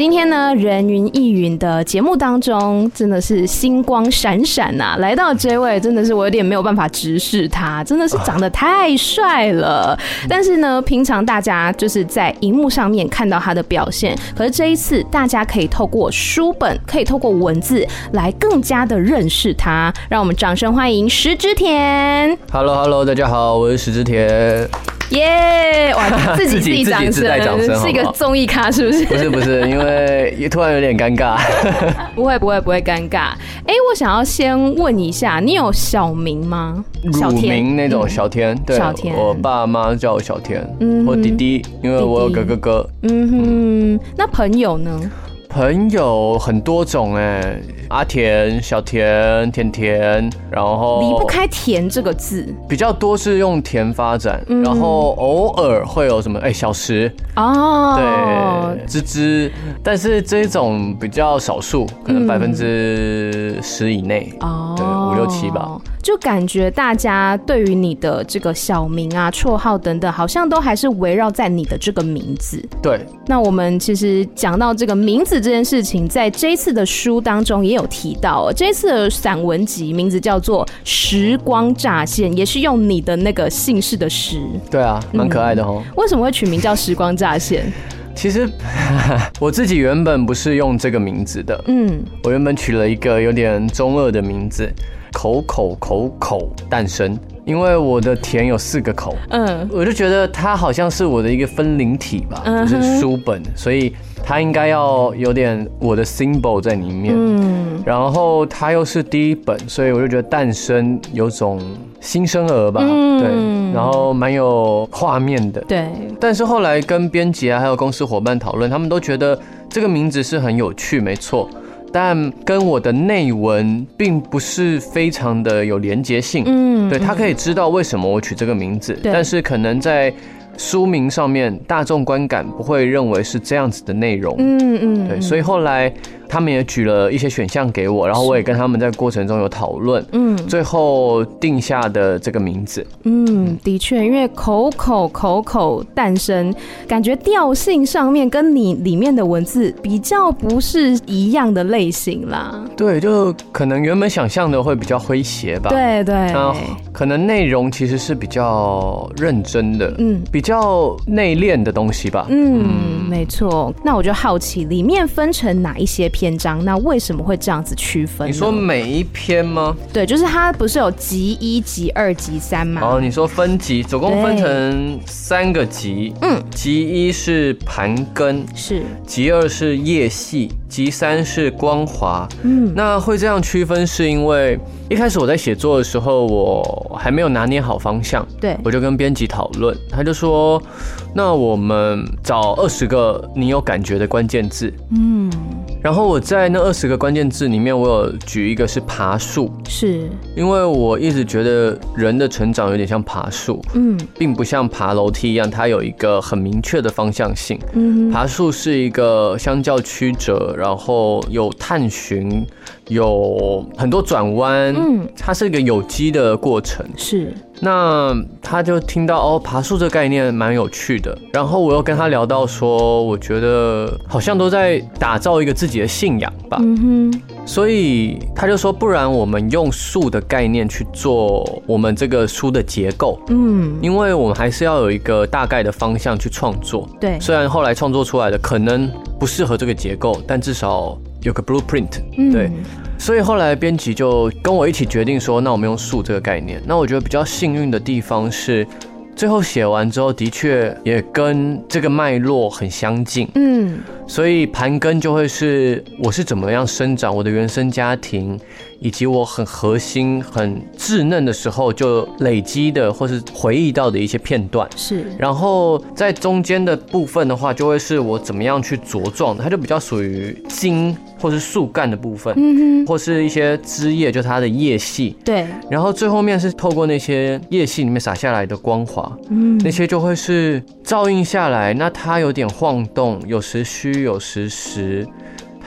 今天呢，人云亦云的节目当中，真的是星光闪闪呐！来到这位，真的是我有点没有办法直视他，真的是长得太帅了。但是呢，平常大家就是在荧幕上面看到他的表现，可是这一次，大家可以透过书本，可以透过文字来更加的认识他。让我们掌声欢迎石之田。Hello，Hello，大家好，我是石之田。耶！哇，自己自己掌声，是一个综艺咖，是不是？不是不是，因为也突然有点尴尬。不会不会不会尴尬。哎，我想要先问一下，你有小名吗？小名那种小天，对，小天。我爸妈叫我小天，嗯，我弟弟，因为我有个哥哥。嗯哼，那朋友呢？朋友很多种哎，阿田、小田、甜甜，然后离不开“田”这个字，比较多是用“田”发展，嗯、然后偶尔会有什么哎，小石哦，对，芝芝，但是这种比较少数，可能百分之十以内。哦，六七吧。就感觉大家对于你的这个小名啊、绰号等等，好像都还是围绕在你的这个名字。对，那我们其实讲到这个名字这件事情，在这一次的书当中也有提到。这一次的散文集名字叫做《时光乍现》，也是用你的那个姓氏的时。对啊，蛮可爱的哦。为什么会取名叫《时光乍现》？其实 我自己原本不是用这个名字的。嗯，我原本取了一个有点中二的名字。口口口口诞生，因为我的田有四个口，嗯，我就觉得它好像是我的一个分灵体吧，就是书本，所以它应该要有点我的 symbol 在里面，嗯，然后它又是第一本，所以我就觉得诞生有种新生儿吧，对，然后蛮有画面的，对，但是后来跟编辑啊还有公司伙伴讨论，他们都觉得这个名字是很有趣，没错。但跟我的内文并不是非常的有连结性，嗯，对，他可以知道为什么我取这个名字，但是可能在书名上面，大众观感不会认为是这样子的内容，嗯嗯，对，所以后来。他们也举了一些选项给我，然后我也跟他们在过程中有讨论，嗯，最后定下的这个名字，嗯，的确，因为口口口口诞生，感觉调性上面跟你里面的文字比较不是一样的类型啦。对，就可能原本想象的会比较诙谐吧。对对，可能内容其实是比较认真的，嗯，比较内敛的东西吧。嗯，嗯没错。那我就好奇，里面分成哪一些篇？章，那为什么会这样子区分？你说每一篇吗？对，就是它不是有集一、集二、集三吗？哦，你说分级，总共分成三个集。嗯，集一是盘根，是集二是叶系，集三是光滑。嗯，那会这样区分，是因为一开始我在写作的时候，我还没有拿捏好方向。对，我就跟编辑讨论，他就说，那我们找二十个你有感觉的关键字。嗯。然后我在那二十个关键字里面，我有举一个是爬树，是。因为我一直觉得人的成长有点像爬树，嗯，并不像爬楼梯一样，它有一个很明确的方向性。嗯，爬树是一个相较曲折，然后有探寻，有很多转弯，嗯，它是一个有机的过程，是。那他就听到哦，爬树这个概念蛮有趣的。然后我又跟他聊到说，我觉得好像都在打造一个自己的信仰吧。嗯。所以他就说，不然我们用树的概念去做我们这个书的结构。嗯。因为我们还是要有一个大概的方向去创作。对。虽然后来创作出来的可能不适合这个结构，但至少有个 blueprint。嗯。对。所以后来编辑就跟我一起决定说，那我们用树这个概念。那我觉得比较幸运的地方是，最后写完之后的确也跟这个脉络很相近。嗯，所以盘根就会是我是怎么样生长，我的原生家庭。以及我很核心、很稚嫩的时候就累积的，或是回忆到的一些片段，是。然后在中间的部分的话，就会是我怎么样去茁壮的，它就比较属于茎或是树干的部分，嗯哼，或是一些枝叶，就它的叶系，对。然后最后面是透过那些叶系里面洒下来的光华，嗯，那些就会是照映下来，那它有点晃动，有时虚，有时实。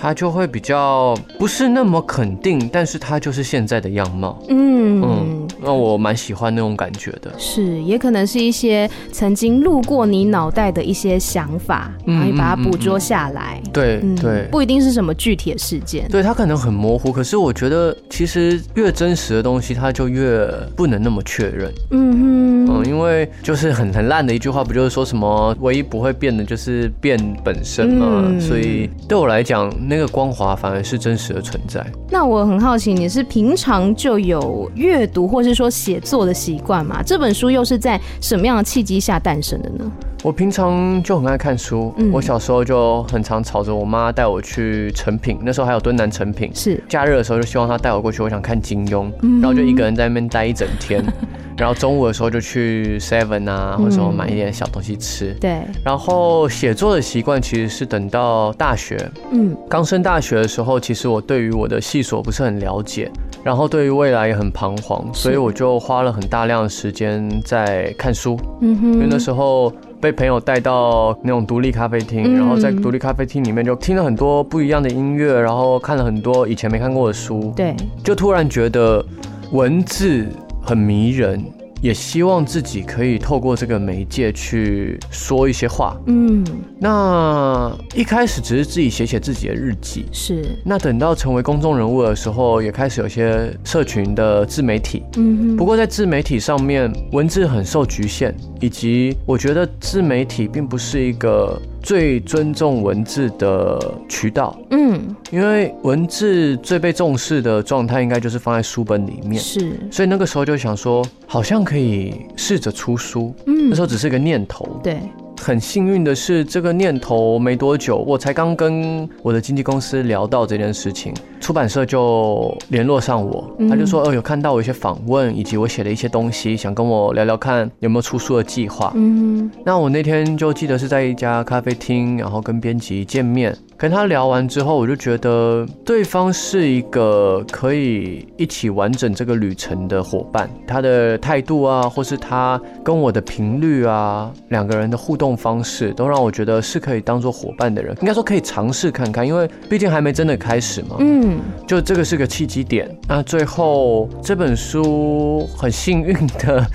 它就会比较不是那么肯定，但是他就是现在的样貌。嗯嗯，那我蛮喜欢那种感觉的。是，也可能是一些曾经路过你脑袋的一些想法，然后你把它捕捉下来。嗯嗯嗯、对、嗯、对，不一定是什么具体的事件。对，它可能很模糊，可是我觉得其实越真实的东西，它就越不能那么确认。嗯哼，嗯，因为就是很很烂的一句话，不就是说什么唯一不会变的就是变本身嘛？嗯、所以对我来讲。那个光滑反而是真实的存在。那我很好奇，你是平常就有阅读或是说写作的习惯吗？这本书又是在什么样的契机下诞生的呢？我平常就很爱看书，嗯、我小时候就很常吵着我妈带我去成品，那时候还有敦南成品，是假日的时候就希望她带我过去，我想看金庸，嗯、然后就一个人在那边待一整天。然后中午的时候就去 Seven 啊，或者说买一点小东西吃。对。然后写作的习惯其实是等到大学，嗯，刚升大学的时候，其实我对于我的系所不是很了解，然后对于未来也很彷徨，所以我就花了很大量的时间在看书。嗯哼。因为那时候被朋友带到那种独立咖啡厅，然后在独立咖啡厅里面就听了很多不一样的音乐，然后看了很多以前没看过的书。对。就突然觉得文字。很迷人，也希望自己可以透过这个媒介去说一些话。嗯，那一开始只是自己写写自己的日记，是。那等到成为公众人物的时候，也开始有些社群的自媒体。嗯，不过在自媒体上面，文字很受局限，以及我觉得自媒体并不是一个。最尊重文字的渠道，嗯，因为文字最被重视的状态应该就是放在书本里面，是，所以那个时候就想说，好像可以试着出书，嗯，那时候只是个念头，对。很幸运的是，这个念头没多久，我才刚跟我的经纪公司聊到这件事情，出版社就联络上我，他就说，哦，有看到我一些访问，以及我写的一些东西，想跟我聊聊看有没有出书的计划。嗯，那我那天就记得是在一家咖啡厅，然后跟编辑见面。跟他聊完之后，我就觉得对方是一个可以一起完整这个旅程的伙伴。他的态度啊，或是他跟我的频率啊，两个人的互动方式，都让我觉得是可以当做伙伴的人。应该说可以尝试看看，因为毕竟还没真的开始嘛。嗯，就这个是个契机点。那最后这本书很幸运的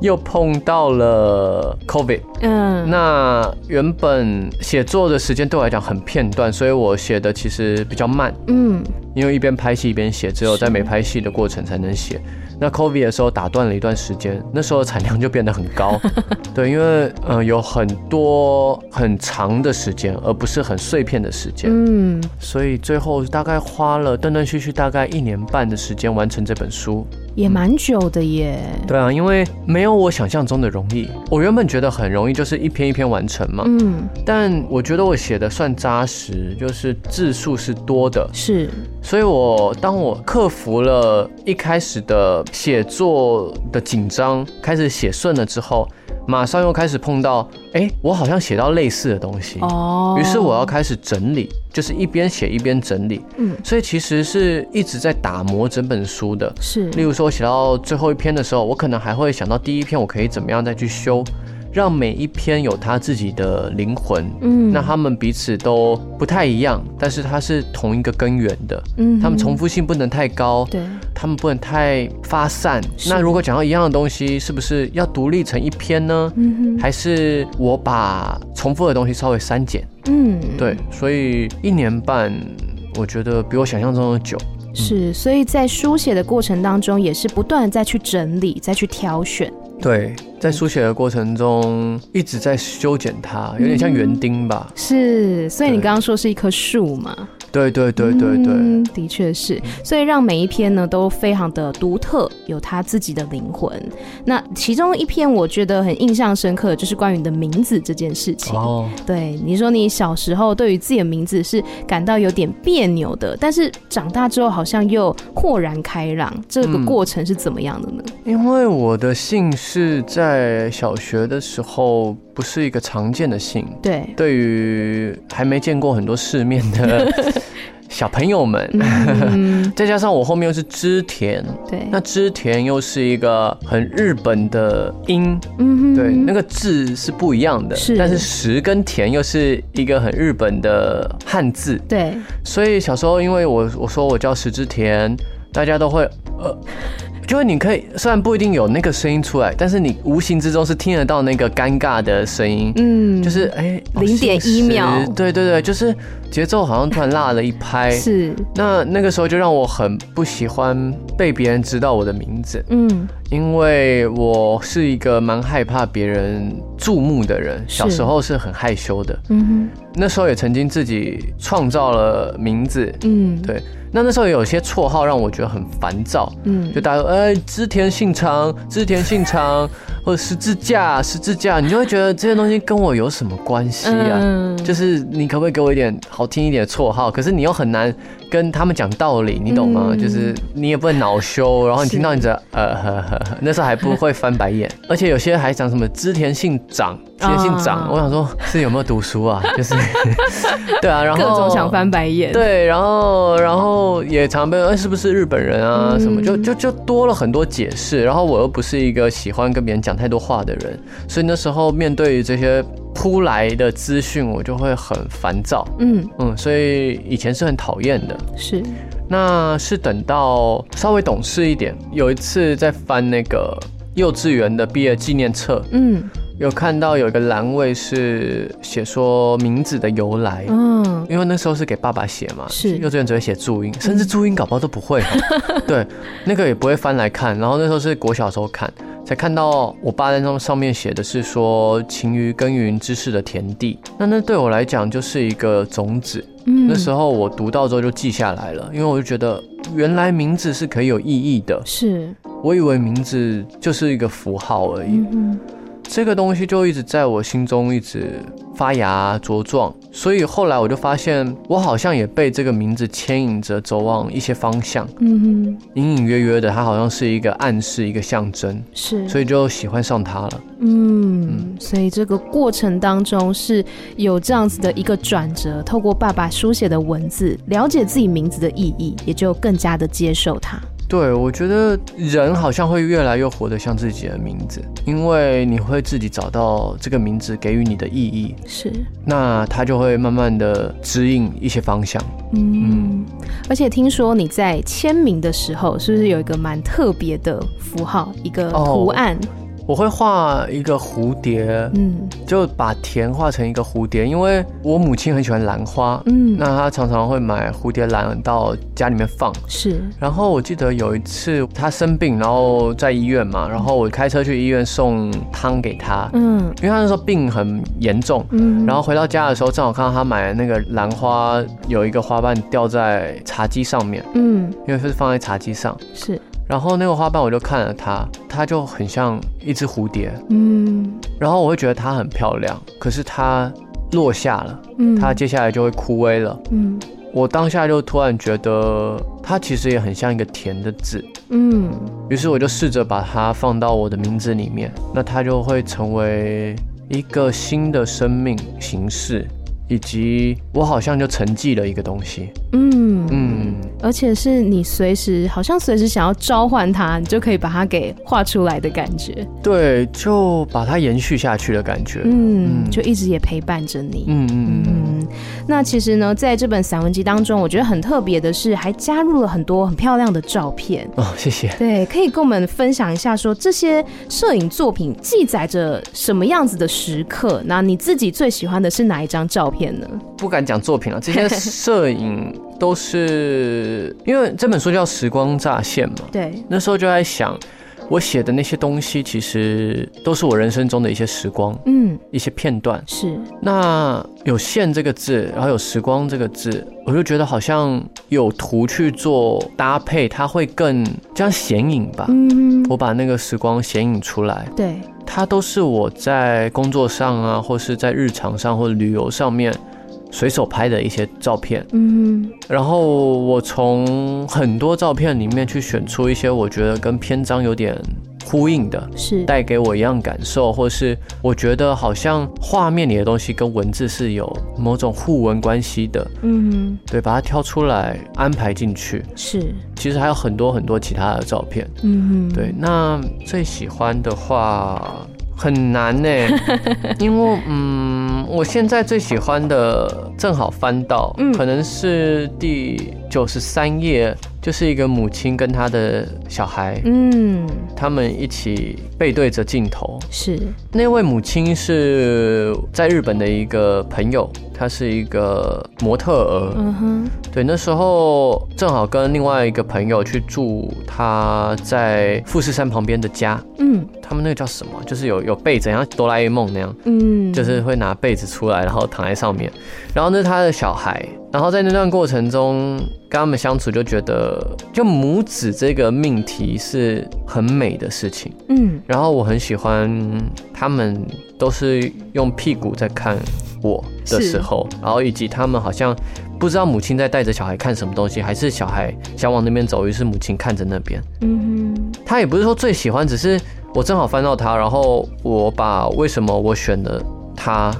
又碰到了 COVID。嗯，那原本写作的时间对我来讲很片段。所以我写的其实比较慢，嗯，因为一边拍戏一边写，只有在没拍戏的过程才能写。那 COVID 的时候打断了一段时间，那时候产量就变得很高，对，因为嗯、呃、有很多很长的时间，而不是很碎片的时间，嗯，所以最后大概花了断断续续大概一年半的时间完成这本书。也蛮久的耶。对啊，因为没有我想象中的容易。我原本觉得很容易，就是一篇一篇完成嘛。嗯。但我觉得我写的算扎实，就是字数是多的。是。所以我当我克服了一开始的写作的紧张，开始写顺了之后。马上又开始碰到，哎、欸，我好像写到类似的东西，哦，于是我要开始整理，就是一边写一边整理，嗯，所以其实是一直在打磨整本书的，是，例如说我写到最后一篇的时候，我可能还会想到第一篇我可以怎么样再去修。让每一篇有他自己的灵魂，嗯，那他们彼此都不太一样，但是它是同一个根源的，嗯，他们重复性不能太高，对，他们不能太发散。那如果讲到一样的东西，是不是要独立成一篇呢？嗯哼，还是我把重复的东西稍微删减？嗯，对，所以一年半，我觉得比我想象中的久。是，所以在书写的过程当中，也是不断的再去整理，再去挑选。对，在书写的过程中一直在修剪它，有点像园丁吧。是，所以你刚刚说是一棵树嘛？对对对对对，嗯、的确是，所以让每一篇呢都非常的独特，有他自己的灵魂。那其中一篇我觉得很印象深刻的就是关于你的名字这件事情。哦，对，你说你小时候对于自己的名字是感到有点别扭的，但是长大之后好像又豁然开朗，这个过程是怎么样的呢？嗯、因为我的姓氏在小学的时候不是一个常见的姓，对，对于还没见过很多世面的。小朋友们，嗯、再加上我后面又是织田，对，那织田又是一个很日本的音，嗯，对，那个字是不一样的，是，但是石跟田又是一个很日本的汉字，对，所以小时候因为我我说我叫石之田，大家都会呃。就是你可以，虽然不一定有那个声音出来，但是你无形之中是听得到那个尴尬的声音。嗯，就是哎，零点一秒，对对对，就是节奏好像突然落了一拍。是，那那个时候就让我很不喜欢被别人知道我的名字。嗯，因为我是一个蛮害怕别人注目的人，小时候是很害羞的。嗯哼，那时候也曾经自己创造了名字。嗯，对。那那时候有些绰号让我觉得很烦躁，嗯，就大家说，哎，织田信长，织田信长，或者十字架，十字架，你就会觉得这些东西跟我有什么关系啊？嗯，就是你可不可以给我一点好听一点的绰号？可是你又很难跟他们讲道理，你懂吗？嗯，就是你也不能恼羞，然后你听到你的呃呵呵呵，那时候还不会翻白眼，而且有些还讲什么织田信长。直接姓长，我想说，是有没有读书啊？就是，对啊，然后各种想翻白眼，对，然后然后也常被问，哎，是不是日本人啊？什么，就就就多了很多解释。然后我又不是一个喜欢跟别人讲太多话的人，所以那时候面对这些扑来的资讯，我就会很烦躁。嗯嗯，所以以前是很讨厌的。是，那是等到稍微懂事一点，有一次在翻那个幼稚园的毕业纪念册，嗯。有看到有一个栏位是写说名字的由来，嗯，因为那时候是给爸爸写嘛，是幼稚园只会写注音，甚至注音搞不好都不会，对，那个也不会翻来看。然后那时候是国小时候看，才看到我爸在那上面写的是说勤于耕耘知识的田地，那那对我来讲就是一个种子。嗯，那时候我读到之后就记下来了，因为我就觉得原来名字是可以有意义的，是。我以为名字就是一个符号而已。嗯这个东西就一直在我心中一直发芽茁壮，所以后来我就发现，我好像也被这个名字牵引着走往一些方向。嗯哼，隐隐约约的，它好像是一个暗示，一个象征。是，所以就喜欢上它了。嗯，嗯，所以这个过程当中是有这样子的一个转折，透过爸爸书写的文字，了解自己名字的意义，也就更加的接受它。对，我觉得人好像会越来越活得像自己的名字，因为你会自己找到这个名字给予你的意义，是，那它就会慢慢的指引一些方向。嗯，嗯，而且听说你在签名的时候，是不是有一个蛮特别的符号，一个图案？哦我会画一个蝴蝶，嗯，就把田画成一个蝴蝶，因为我母亲很喜欢兰花，嗯，那她常常会买蝴蝶兰到家里面放，是。然后我记得有一次她生病，然后在医院嘛，然后我开车去医院送汤给她，嗯，因为她那时候病很严重，嗯，然后回到家的时候正好看到她买的那个兰花有一个花瓣掉在茶几上面，嗯，因为是放在茶几上，是。然后那个花瓣我就看了它，它就很像一只蝴蝶，嗯，然后我会觉得它很漂亮，可是它落下了，嗯，它接下来就会枯萎了，嗯，我当下就突然觉得它其实也很像一个甜的字，嗯，于是我就试着把它放到我的名字里面，那它就会成为一个新的生命形式。以及我好像就沉寂了一个东西，嗯嗯，而且是你随时好像随时想要召唤它，你就可以把它给画出来的感觉，对，就把它延续下去的感觉，嗯，就一直也陪伴着你，嗯嗯。嗯。那其实呢，在这本散文集当中，我觉得很特别的是，还加入了很多很漂亮的照片哦，谢谢。对，可以跟我们分享一下，说这些摄影作品记载着什么样子的时刻？那你自己最喜欢的是哪一张照片？片呢？不敢讲作品了，这些 摄影都是因为这本书叫《时光乍现》嘛。对，那时候就在想，我写的那些东西，其实都是我人生中的一些时光，嗯，一些片段。是。那有“线”这个字，然后有“时光”这个字，我就觉得好像有图去做搭配，它会更这样显影吧。嗯。我把那个时光显影出来。对。它都是我在工作上啊，或是在日常上或者旅游上面。随手拍的一些照片，嗯，然后我从很多照片里面去选出一些我觉得跟篇章有点呼应的，是。带给我一样感受，或是我觉得好像画面里的东西跟文字是有某种互文关系的，嗯，对，把它挑出来安排进去，是，其实还有很多很多其他的照片，嗯，对，那最喜欢的话很难呢，因为嗯。我现在最喜欢的，正好翻到，可能是第九十三页，就是一个母亲跟她的小孩，嗯，他们一起背对着镜头。是那位母亲是在日本的一个朋友，她是一个模特儿。嗯哼，对，那时候正好跟另外一个朋友去住他在富士山旁边的家。嗯，他们那个叫什么？就是有有被子，像哆啦 A 梦那样。嗯，就是会拿被子出来，然后躺在上面。然后那是他的小孩。然后在那段过程中跟他们相处，就觉得就母子这个命题是很美的事情。嗯，然后我很喜欢他们都是用屁股在看我的时候，然后以及他们好像不知道母亲在带着小孩看什么东西，还是小孩想往那边走，于是母亲看着那边。嗯哼，他也不是说最喜欢，只是我正好翻到他，然后我把为什么我选了他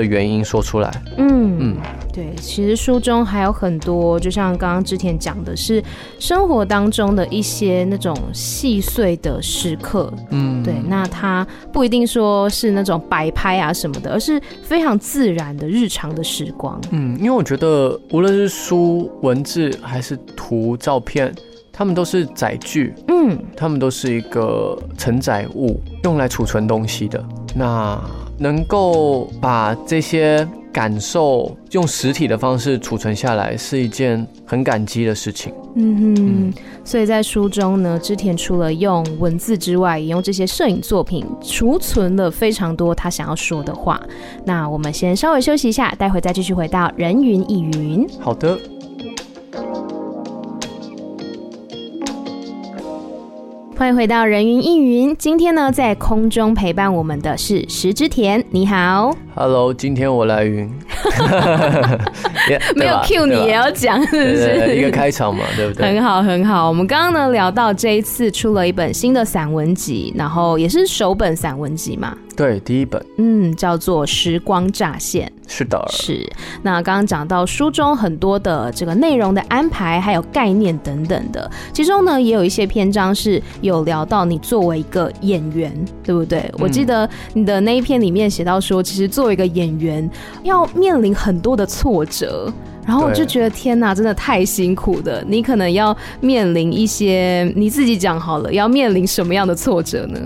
的原因说出来。嗯嗯。对，其实书中还有很多，就像刚刚之前讲的，是生活当中的一些那种细碎的时刻。嗯，对，那它不一定说是那种摆拍啊什么的，而是非常自然的日常的时光。嗯，因为我觉得无论是书文字还是图照片，他们都是载具。嗯，他们都是一个承载物，用来储存东西的。那能够把这些。感受用实体的方式储存下来是一件很感激的事情。嗯哼，嗯，所以在书中呢，织田除了用文字之外，也用这些摄影作品储存了非常多他想要说的话。那我们先稍微休息一下，待会再继续回到人云亦云。好的。欢迎回到人云亦云。今天呢，在空中陪伴我们的是石之田。你好，Hello，今天我来云。没有 Q 你也要讲，是不是？一个开场嘛，对不对？很好，很好。我们刚刚呢聊到这一次出了一本新的散文集，然后也是首本散文集嘛。对，第一本，嗯，叫做《时光乍现》。是的，是。那刚刚讲到书中很多的这个内容的安排，还有概念等等的，其中呢也有一些篇章是有聊到你作为一个演员，对不对？嗯、我记得你的那一篇里面写到说，其实作为一个演员要面临很多的挫折，然后我就觉得天哪，真的太辛苦的。你可能要面临一些，你自己讲好了，要面临什么样的挫折呢？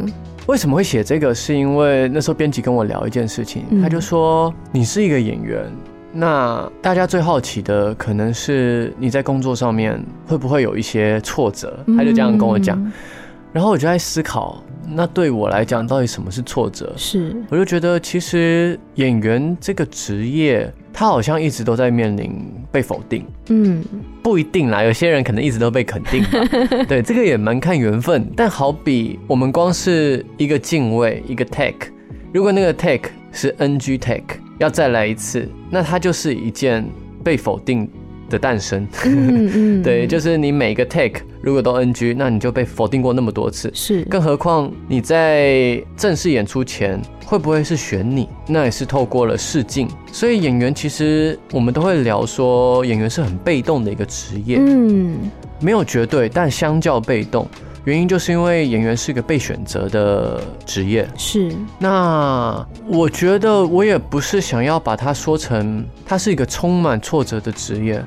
为什么会写这个？是因为那时候编辑跟我聊一件事情，他就说，你是一个演员，那大家最好奇的可能是你在工作上面会不会有一些挫折？他就这样跟我讲，然后我就在思考，那对我来讲，到底什么是挫折？是，我就觉得其实演员这个职业。他好像一直都在面临被否定，嗯，不一定啦，有些人可能一直都被肯定吧，对，这个也蛮看缘分。但好比我们光是一个敬畏，一个 take，如果那个 take 是 NG take，要再来一次，那它就是一件被否定的诞生。嗯嗯，对，就是你每个 take 如果都 NG，那你就被否定过那么多次，是，更何况你在正式演出前。会不会是选你？那也是透过了试镜，所以演员其实我们都会聊说，演员是很被动的一个职业。嗯，没有绝对，但相较被动，原因就是因为演员是一个被选择的职业。是。那我觉得我也不是想要把它说成它是一个充满挫折的职业，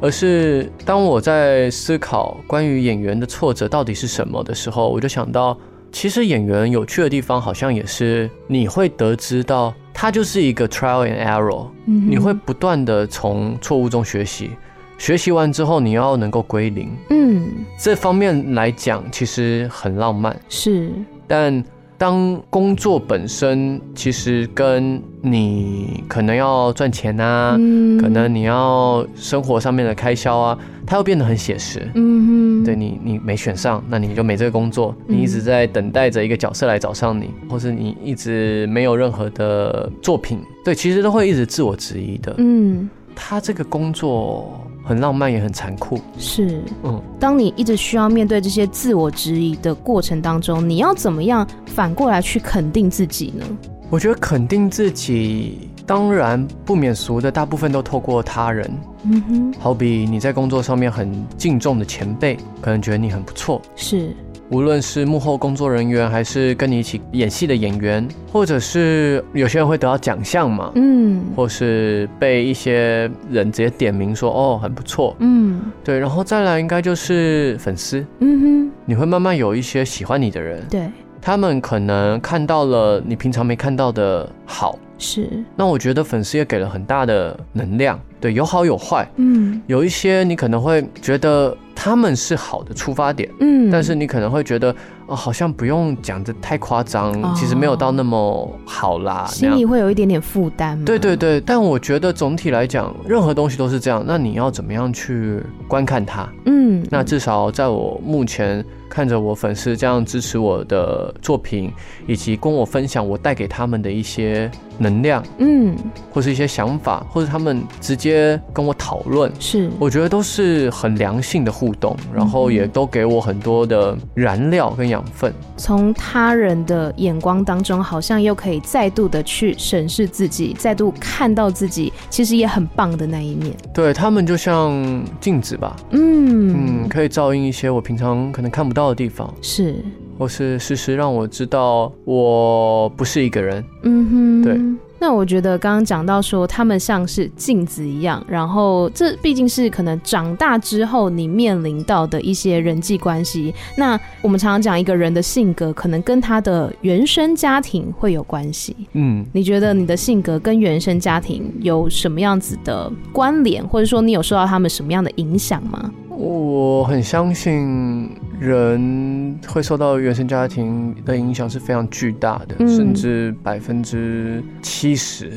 而是当我在思考关于演员的挫折到底是什么的时候，我就想到。其实演员有趣的地方，好像也是你会得知到，他就是一个 trial and error，你会不断的从错误中学习，学习完之后你要能够归零。嗯，这方面来讲其实很浪漫，是，但。当工作本身其实跟你可能要赚钱啊，嗯、可能你要生活上面的开销啊，它又变得很写实。嗯哼，对你，你没选上，那你就没这个工作。你一直在等待着一个角色来找上你，或是你一直没有任何的作品，对，其实都会一直自我质疑的。嗯，他这个工作。很浪漫也很残酷，是，嗯，当你一直需要面对这些自我质疑的过程当中，你要怎么样反过来去肯定自己呢？我觉得肯定自己，当然不免俗的，大部分都透过他人，嗯哼，好比你在工作上面很敬重的前辈，可能觉得你很不错，是。无论是幕后工作人员，还是跟你一起演戏的演员，或者是有些人会得到奖项嘛，嗯，或是被一些人直接点名说哦，很不错，嗯，对，然后再来应该就是粉丝，嗯哼，你会慢慢有一些喜欢你的人，对，他们可能看到了你平常没看到的好。是，那我觉得粉丝也给了很大的能量，对，有好有坏，嗯，有一些你可能会觉得他们是好的出发点，嗯，但是你可能会觉得，哦，好像不用讲的太夸张，哦，其实没有到那么好啦，心里会有一点点负担。对对对，但我觉得总体来讲，任何东西都是这样，那你要怎么样去观看它？嗯，那至少在我目前。看着我粉丝这样支持我的作品，以及跟我分享我带给他们的一些能量，嗯，或是一些想法，或者他们直接跟我讨论，是，我觉得都是很良性的互动，然后也都给我很多的燃料跟养分。从他人的眼光当中，好像又可以再度的去审视自己，再度看到自己其实也很棒的那一面。对，他们就像镜子吧，嗯嗯，可以照应一些我平常可能看不到的地方，是，或是时时让我知道我不是一个人。嗯哼，对。那我觉得刚刚讲到说他们像是镜子一样，然后这毕竟是可能长大之后你面临到的一些人际关系。那我们常常讲一个人的性格，可能跟他的原生家庭会有关系。嗯，你觉得你的性格跟原生家庭有什么样子的关联，或者说你有受到他们什么样的影响吗？我很相信人会受到原生家庭的影响是非常巨大的，嗯、甚至百分之七十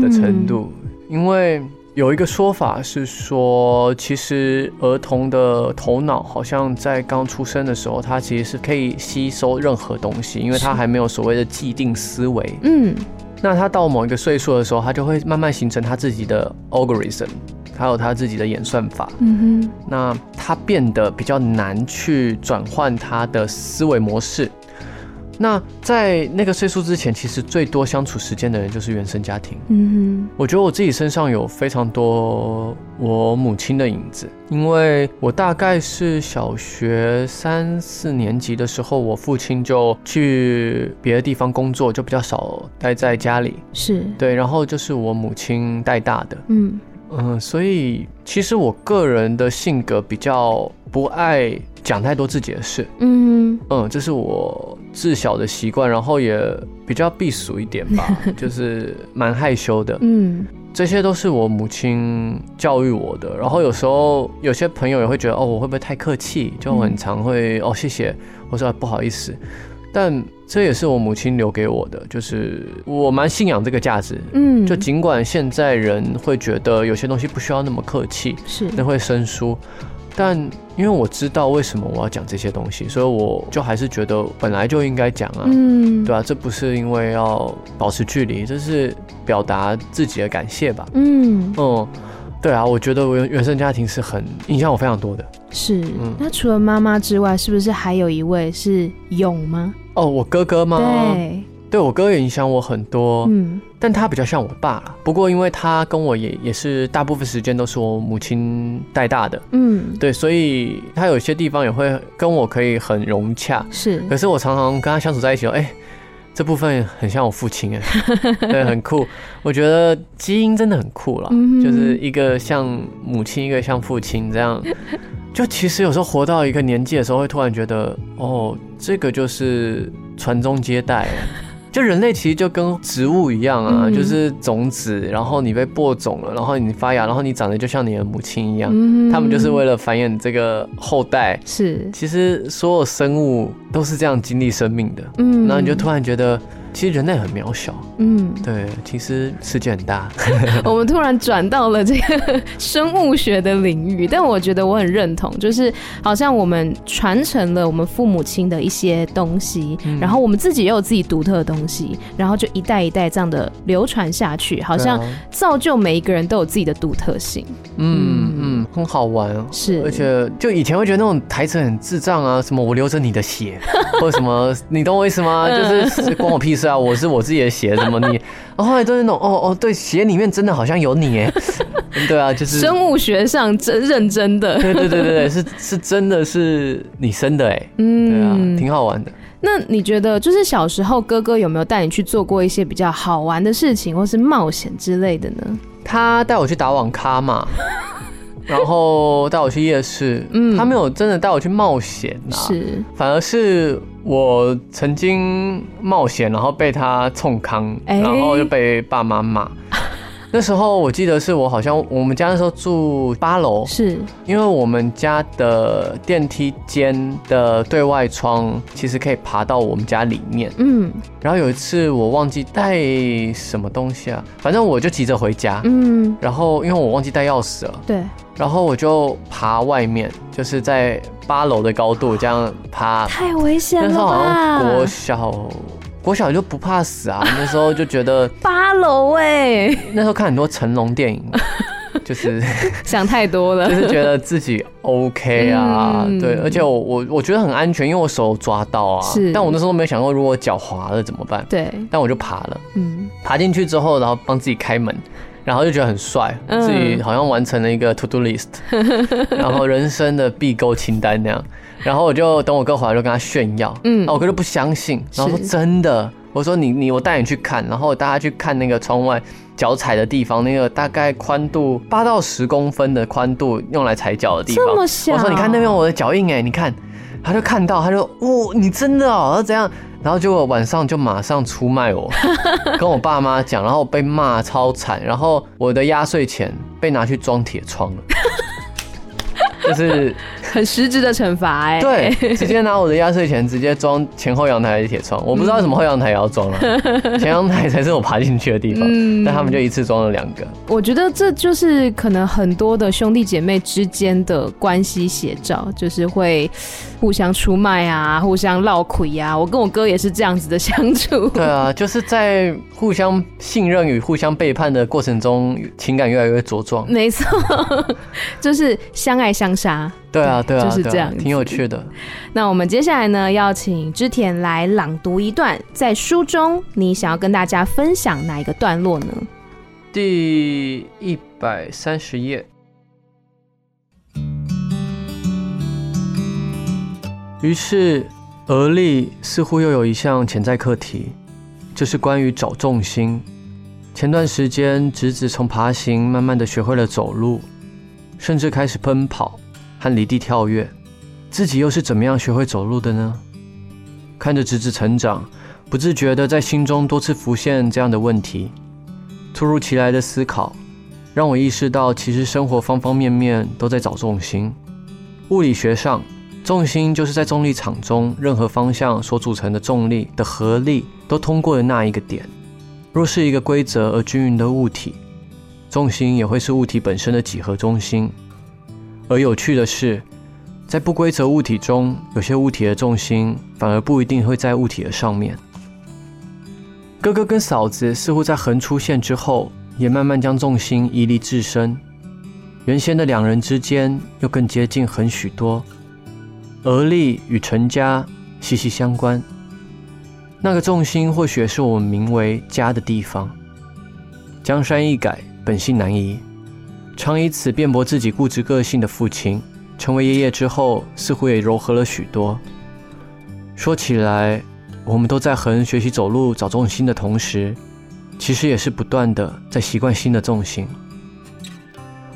的程度。嗯、因为有一个说法是说，其实儿童的头脑好像在刚出生的时候，他其实是可以吸收任何东西，因为他还没有所谓的既定思维。嗯，那他到某一个岁数的时候，他就会慢慢形成他自己的 algorithm。还有他自己的演算法，嗯哼，那他变得比较难去转换他的思维模式。那在那个岁数之前，其实最多相处时间的人就是原生家庭。嗯哼，我觉得我自己身上有非常多我母亲的影子，因为我大概是小学三四年级的时候，我父亲就去别的地方工作，就比较少待在家里。是对，然后就是我母亲带大的。嗯。嗯，所以其实我个人的性格比较不爱讲太多自己的事。嗯嗯，这是我自小的习惯，然后也比较避俗一点吧，就是蛮害羞的。嗯，这些都是我母亲教育我的。然后有时候有些朋友也会觉得，哦，我会不会太客气？就很常会，哦，谢谢，我说不好意思。但这也是我母亲留给我的，就是我蛮信仰这个价值。嗯，就尽管现在人会觉得有些东西不需要那么客气，是那会生疏，但因为我知道为什么我要讲这些东西，所以我就还是觉得本来就应该讲啊，嗯，对吧？这不是因为要保持距离，这是表达自己的感谢吧？嗯嗯。对啊，我觉得我原生家庭是很影响我非常多的。是，嗯，那除了妈妈之外，是不是还有一位是勇吗？哦，我哥哥吗？对，对我哥也影响我很多。嗯，但他比较像我爸啦。不过因为他跟我也也是大部分时间都是我母亲带大的。嗯，对，所以他有些地方也会跟我可以很融洽。是，可是我常常跟他相处在一起，哎。这部分很像我父亲哎，对，很酷。我觉得基因真的很酷了，就是一个像母亲，一个像父亲这样。就其实有时候活到一个年纪的时候，会突然觉得，哦，这个就是传宗接代。就人类其实就跟植物一样啊，嗯、就是种子，然后你被播种了，然后你发芽，然后你长得就像你的母亲一样。嗯，他们就是为了繁衍这个后代。是，其实所有生物都是这样经历生命的。嗯，然后你就突然觉得。其实人类很渺小，嗯，对，其实世界很大。我们突然转到了这个生物学的领域，但我觉得我很认同，就是好像我们传承了我们父母亲的一些东西，嗯、然后我们自己也有自己独特的东西，然后就一代一代这样的流传下去，好像造就每一个人都有自己的独特性。嗯嗯，很好玩哦。是，而且就以前会觉得那种台词很智障啊，什么我流着你的血，或者什么，你懂我意思吗？就是关我屁事。啊，我是我自己的血，什么你？然后后来都是那种，哦哦，对，血里面真的好像有你哎，对啊，就是生物学上真认真的，对对对对对，是是真的是你生的哎，嗯，对啊，挺好玩的。那你觉得，就是小时候哥哥有没有带你去做过一些比较好玩的事情，或是冒险之类的呢？他带我去打网咖嘛。然后带我去夜市，嗯，他没有真的带我去冒险啊，是，反而是我曾经冒险，然后被他冲康，然后又被爸妈骂。那时候我记得是我好像我们家那时候住八楼，是。因为我们家的电梯间的对外窗其实可以爬到我们家里面，嗯，然后有一次我忘记带什么东西啊，反正我就急着回家，嗯，然后因为我忘记带钥匙了，对，然后我就爬外面，就是在八楼的高度这样爬，太危险了吧？那时候好像国小。国小就不怕死啊，那时候就觉得 八楼哎，那时候看很多成龙电影，就是 想太多了，就是觉得自己 OK 啊，嗯、对，而且我我我觉得很安全，因为我手抓到啊，是，但我那时候没有想过如果脚滑了怎么办，对，但我就爬了，嗯，爬进去之后，然后帮自己开门，然后就觉得很帅，嗯、自己好像完成了一个 to do list，然后人生的必购清单那样。然后我就等我哥回来，就跟他炫耀。嗯，我哥就不相信，然后说真的。我说你你我带你去看，然后大家去看那个窗外脚踩的地方，那个大概宽度八到十公分的宽度，用来踩脚的地方。这么小？我说你看那边我的脚印哎，你看，他就看到，他就哦，你真的哦，怎样？然后结果晚上就马上出卖我，跟我爸妈讲，然后被骂超惨，然后我的压岁钱被拿去装铁窗了。就是 很实质的惩罚哎，对，直接拿我的压岁钱直接装前后阳台的铁窗，我不知道为什么后阳台也要装了，前阳台才是我爬进去的地方，但他们就一次装了两个。我觉得这就是可能很多的兄弟姐妹之间的关系写照，就是会互相出卖啊，互相唠亏呀。我跟我哥也是这样子的相处。对啊，就是在互相信任与互相背叛的过程中，情感越来越茁壮。没错，就是相爱相。啥？对啊，对啊，就是这样，挺有趣的。那我们接下来呢，要请织田来朗读一段，在书中你想要跟大家分享哪一个段落呢？第一百三十页。于是，而立似乎又有一项潜在课题，就是关于找重心。前段时间，直子从爬行慢慢的学会了走路，甚至开始奔跑。和离地跳跃，自己又是怎么样学会走路的呢？看着侄子成长，不自觉地在心中多次浮现这样的问题。突如其来的思考，让我意识到，其实生活方方面面都在找重心。物理学上，重心就是在重力场中任何方向所组成的重力的合力都通过的那一个点。若是一个规则而均匀的物体，重心也会是物体本身的几何中心。而有趣的是，在不规则物体中，有些物体的重心反而不一定会在物体的上面。哥哥跟嫂子似乎在横出现之后，也慢慢将重心移离自身。原先的两人之间又更接近很许多。而立与成家息息相关。那个重心或许是我们名为家的地方。江山易改，本性难移。常以此辩驳自己固执个性的父亲，成为爷爷之后，似乎也柔和了许多。说起来，我们都在和人学习走路、找重心的同时，其实也是不断的在习惯新的重心。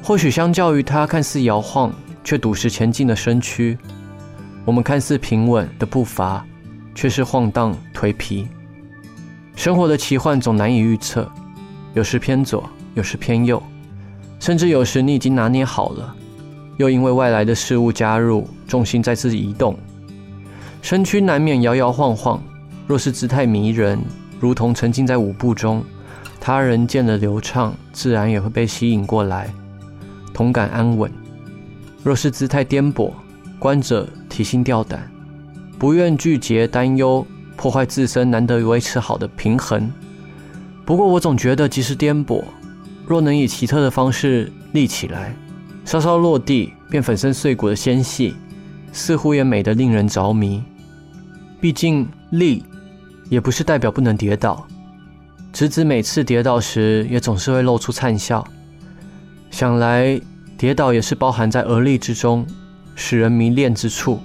或许相较于他看似摇晃却笃实前进的身躯，我们看似平稳的步伐，却是晃荡颓皮。生活的奇幻总难以预测，有时偏左，有时偏右，甚至有时你已经拿捏好了，又因为外来的事物加入，重心再次移动，身躯难免摇摇晃晃。若是姿态迷人，如同沉浸在舞步中，他人见了流畅，自然也会被吸引过来，同感安稳；若是姿态颠簸，观者提心吊胆，不愿拒绝担忧，破坏自身难得维持好的平衡。不过我总觉得，即使颠簸，若能以奇特的方式立起来，稍稍落地便粉身碎骨的纤细，似乎也美得令人着迷。毕竟立，也不是代表不能跌倒。直子每次跌倒时，也总是会露出灿笑。想来，跌倒也是包含在而立之中，使人迷恋之处。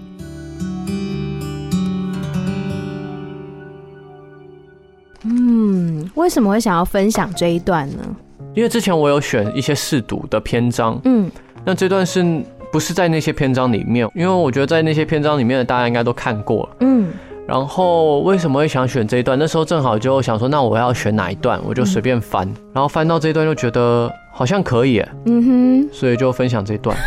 嗯为什么会想要分享这一段呢？因为之前我有选一些试读的篇章，嗯，那这段是不是在那些篇章里面？因为我觉得在那些篇章里面的大家应该都看过了，嗯。然后为什么会想选这一段？那时候正好就想说，那我要选哪一段？我就随便翻，嗯、然后翻到这一段就觉得好像可以，嗯哼，所以就分享这一段。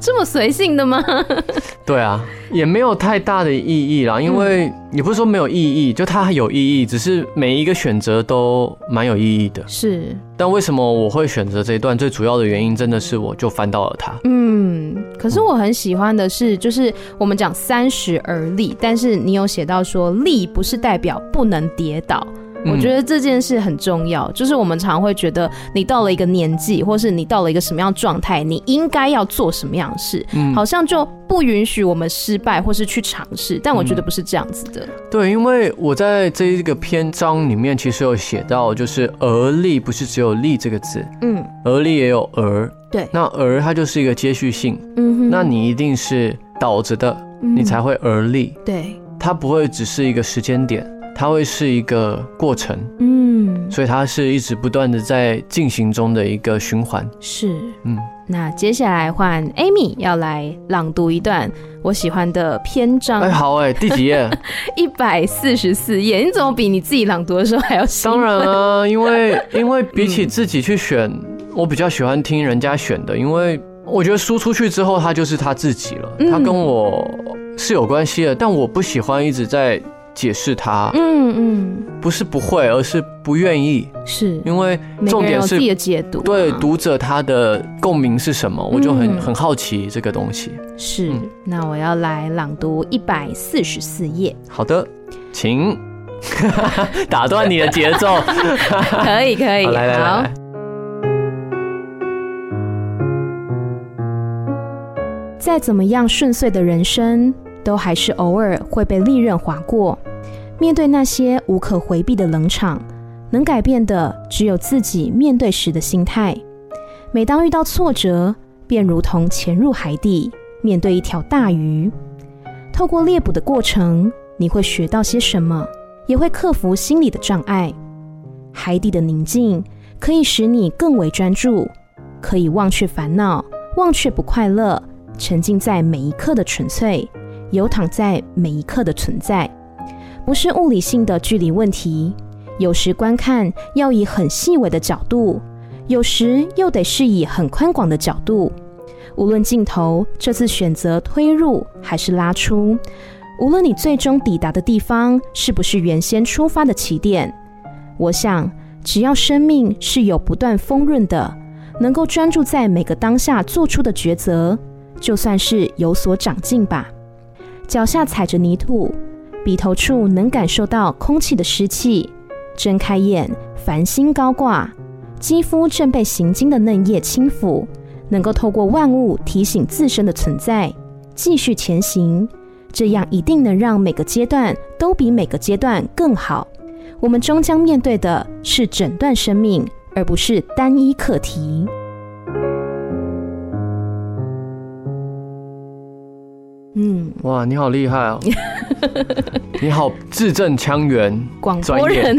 这么随性的吗？对啊，也没有太大的意义啦，因为也不是说没有意义，就它有意义，只是每一个选择都蛮有意义的。是，但为什么我会选择这一段？最主要的原因真的是我就翻到了它。嗯，可是我很喜欢的是，就是我们讲三十而立，但是你有写到说立不是代表不能跌倒。我觉得这件事很重要，就是我们常会觉得你到了一个年纪，或是你到了一个什么样状态，你应该要做什么样的事，好像就不允许我们失败或是去尝试。但我觉得不是这样子的。对，因为我在这一个篇章里面其实有写到，就是而立不是只有立这个字，嗯，而立也有而，对，那而它就是一个接续性，嗯哼，那你一定是倒着的，你才会而立，对，它不会只是一个时间点。它会是一个过程，嗯，所以它是一直不断的在进行中的一个循环。是，嗯，那接下来换 Amy 要来朗读一段我喜欢的篇章。哎，好哎，第几页？一百四十四页。你怎么比你自己朗读的时候还要？当然啊，因为因为比起自己去选，嗯，我比较喜欢听人家选的，因为我觉得输出去之后，他就是他自己了，他跟我是有关系的，但我不喜欢一直在。解释它，嗯嗯，不是不会，而是不愿意，是。因为重点是自己的解读，对读者他的共鸣是什么，我就很很好奇这个东西。是，那我要来朗读一百四十四页。好的，请。打断你的节奏。可 以可以，来来来，再怎么样顺遂的人生，都还是偶尔会被利刃划过。面对那些无可回避的冷场，能改变的只有自己面对时的心态。每当遇到挫折，便如同潜入海底，面对一条大鱼。透过猎捕的过程，你会学到些什么，也会克服心理的障碍。海底的宁静可以使你更为专注，可以忘却烦恼，忘却不快乐，沉浸在每一刻的纯粹，游躺在每一刻的存在。不是物理性的距离问题，有时观看要以很细微的角度，有时又得是以很宽广的角度。无论镜头这次选择推入还是拉出，无论你最终抵达的地方是不是原先出发的起点，我想只要生命是有不断丰润的，能够专注在每个当下做出的抉择，就算是有所长进吧。脚下踩着泥土。鼻头处能感受到空气的湿气，睁开眼，繁星高挂，肌肤正被行经的嫩叶轻抚，能够透过万物提醒自身的存在，继续前行，这样一定能让每个阶段都比每个阶段更好。我们终将面对的是整段生命，而不是单一课题。嗯，哇，你好厉害哦！你好，字正腔圆，广播人。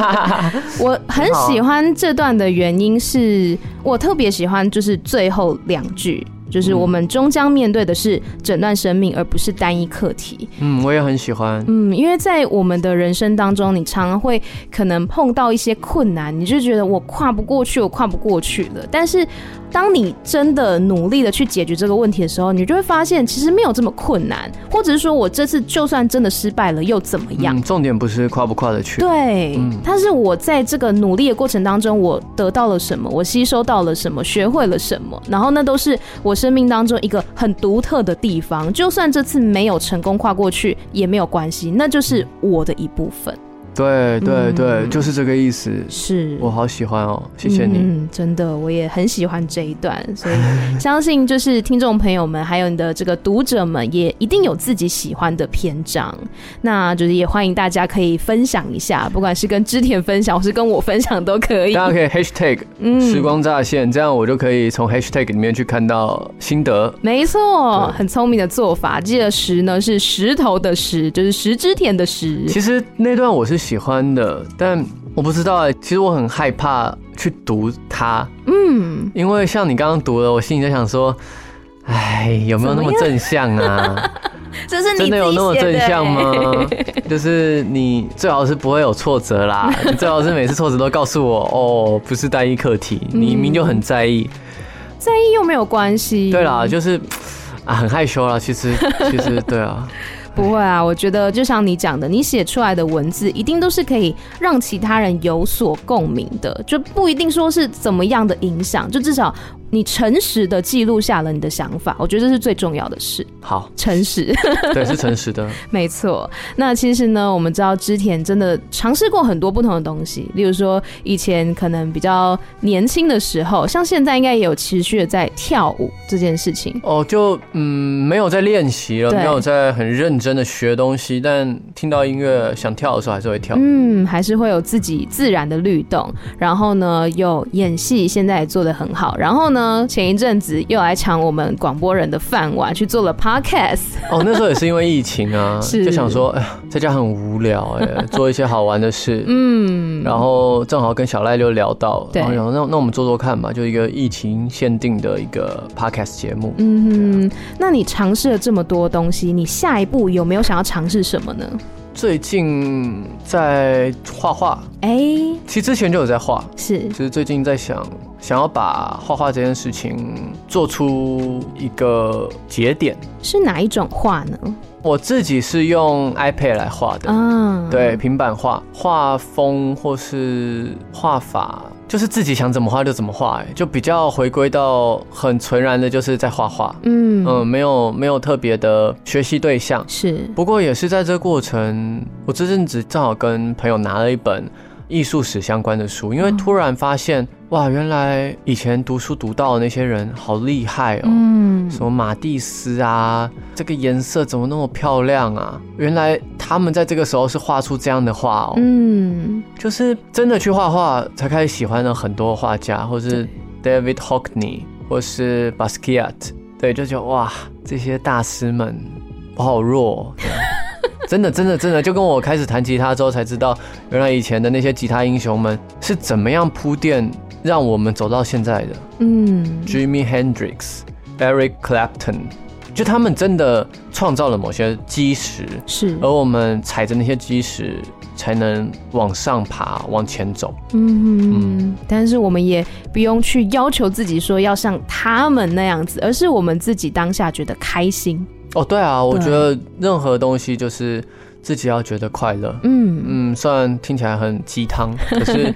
我很喜欢这段的原因是，我特别喜欢就是最后两句，就是我们终将面对的是整段生命，而不是单一课题。嗯，我也很喜欢。嗯，因为在我们的人生当中，你常常会可能碰到一些困难，你就觉得我跨不过去，我跨不过去了。但是当你真的努力的去解决这个问题的时候，你就会发现其实没有这么困难，或者是说我这次就算真的失败了又怎么样？嗯，重点不是跨不跨得去，对，嗯，它是我在这个努力的过程当中，我得到了什么，我吸收到了什么，学会了什么，然后那都是我生命当中一个很独特的地方。就算这次没有成功跨过去也没有关系，那就是我的一部分。对对对，嗯、就是这个意思。是我好喜欢哦，谢谢你。嗯，真的，我也很喜欢这一段，所以 相信就是听众朋友们，还有你的这个读者们，也一定有自己喜欢的篇章。那就是也欢迎大家可以分享一下，不管是跟织田分享，或是跟我分享都可以。大家可以 hashtag 时光乍现，这样我就可以从 hashtag 里面去看到心得。没错，很聪明的做法。记得石呢是石头的石，就是石之田的石。其实那段我是。喜欢的，但我不知道哎、欸。其实我很害怕去读它，嗯，因为像你刚刚读了，我心里在想说，哎，有没有那么正向啊？这是你真的有那么正向吗？就是你最好是不会有挫折啦，你最好是每次挫折都告诉我，哦，不是单一课题，你明明就很在意，在意又没有关系。对啦，就是啊，很害羞啦。其实，其实对啊。不会啊，我觉得就像你讲的，你写出来的文字一定都是可以让其他人有所共鸣的，就不一定说是怎么样的影响，就至少。你诚实的记录下了你的想法，我觉得这是最重要的事。好，诚实，对，是诚实的，没错。那其实呢，我们知道织田真的尝试过很多不同的东西，例如说以前可能比较年轻的时候，像现在应该也有持续的在跳舞这件事情。哦，就嗯，没有在练习了，没有在很认真的学东西，但听到音乐想跳的时候还是会跳。嗯，还是会有自己自然的律动。然后呢，有演戏，现在也做的很好。然后呢。呢，前一阵子又来抢我们广播人的饭碗，去做了 podcast。哦，那时候也是因为疫情啊，是就想说，哎呀，在家很无聊，哎，做一些好玩的事。嗯，然后正好跟小赖就聊到，对，然后那那我们做做看吧，就一个疫情限定的一个 podcast 节目。嗯哼，那你尝试了这么多东西，你下一步有没有想要尝试什么呢？最近在画画，哎，其实之前就有在画，是，就是最近在想，想要把画画这件事情做出一个节点。是哪一种画呢？我自己是用 iPad 来画的，嗯，对，平板画，画风或是画法，就是自己想怎么画就怎么画，哎，就比较回归到很纯然的，就是在画画，嗯。嗯，没有没有特别的学习对象，是，不过也是在这个过程，我这阵子正好跟朋友拿了一本艺术史相关的书，因为突然发现，哇，原来以前读书读到的那些人好厉害哦，嗯，什么马蒂斯啊，这个颜色怎么那么漂亮啊？原来他们在这个时候是画出这样的画哦，嗯，就是真的去画画才开始喜欢了很多画家，或是 David Hockney，或是 Basquiat，对，就觉得哇，这些大师们我好弱。真的，真的，真的，就跟我开始弹吉他之后才知道，原来以前的那些吉他英雄们是怎么样铺垫，让我们走到现在的。嗯，Jimi Hendrix、Eric Clapton，就他们真的创造了某些基石，是，而我们踩着那些基石才能往上爬，往前走。嗯嗯，但是我们也不用去要求自己说要像他们那样子，而是我们自己当下觉得开心。哦，对啊，我觉得任何东西就是自己要觉得快乐。嗯嗯，虽然听起来很鸡汤，可是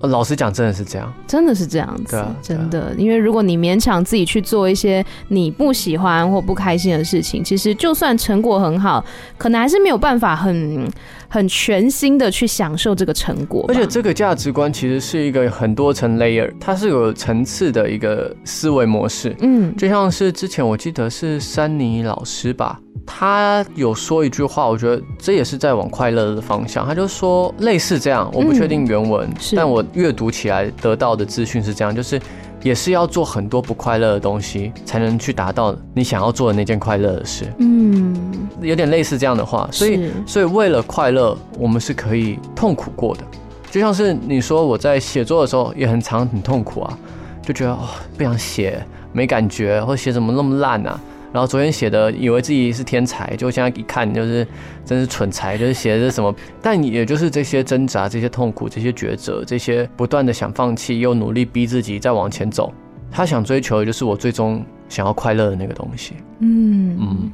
老实讲，真的是这样，真的是这样子，真的。因为如果你勉强自己去做一些你不喜欢或不开心的事情，其实就算成果很好，可能还是没有办法很。很全新的去享受这个成果，而且这个价值观其实是一个很多层 layer，它是有层次的一个思维模式。嗯，就像是之前我记得是珊妮老师吧，他有说一句话，我觉得这也是在往快乐的方向。他就说类似这样，我不确定原文，但我阅读起来得到的资讯是这样，就是。也是要做很多不快乐的东西，才能去达到你想要做的那件快乐的事。嗯，有点类似这样的话，所以，所以为了快乐，我们是可以痛苦过的。就像是你说我在写作的时候也很常很痛苦啊，就觉得哦不想写，没感觉，或写怎么那么烂啊？然后昨天写的以为自己是天才，就现在一看就是真是蠢材，就是写的是什么？但也就是这些挣扎、这些痛苦、这些抉择、这些不断的想放弃又努力逼自己再往前走，他想追求的就是我最终想要快乐的那个东西。嗯嗯。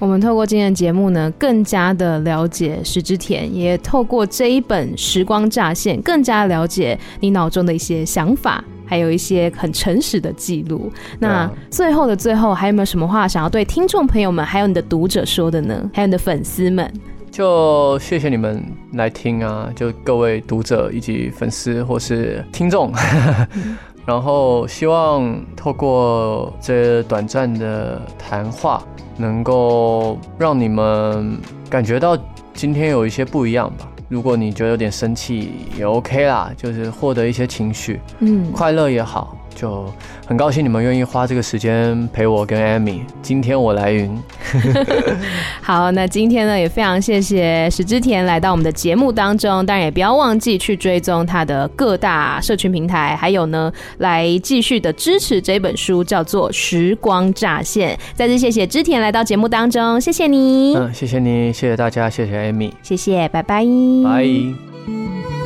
我们透过今天的节目呢，更加的了解石之田，也透过这一本《时光乍现》，更加了解你脑中的一些想法，还有一些很诚实的记录。那最后的最后，还有没有什么话想要对听众朋友们，还有你的读者说的呢？还有你的粉丝们？就谢谢你们来听啊！就各位读者以及粉丝或是听众，然后希望透过这短暂的谈话。能够让你们感觉到今天有一些不一样吧。如果你觉得有点生气也 OK 啦，就是获得一些情绪，嗯，快乐也好。就很高兴你们愿意花这个时间陪我跟 Amy。今天我来云。好，那今天呢也非常谢谢石之田来到我们的节目当中，当然也不要忘记去追踪他的各大社群平台，还有呢来继续的支持这本书，叫做《时光乍现》。再次谢谢之田来到节目当中，谢谢你。嗯，谢谢你，谢谢大家，谢谢 Amy，谢谢，拜拜，拜。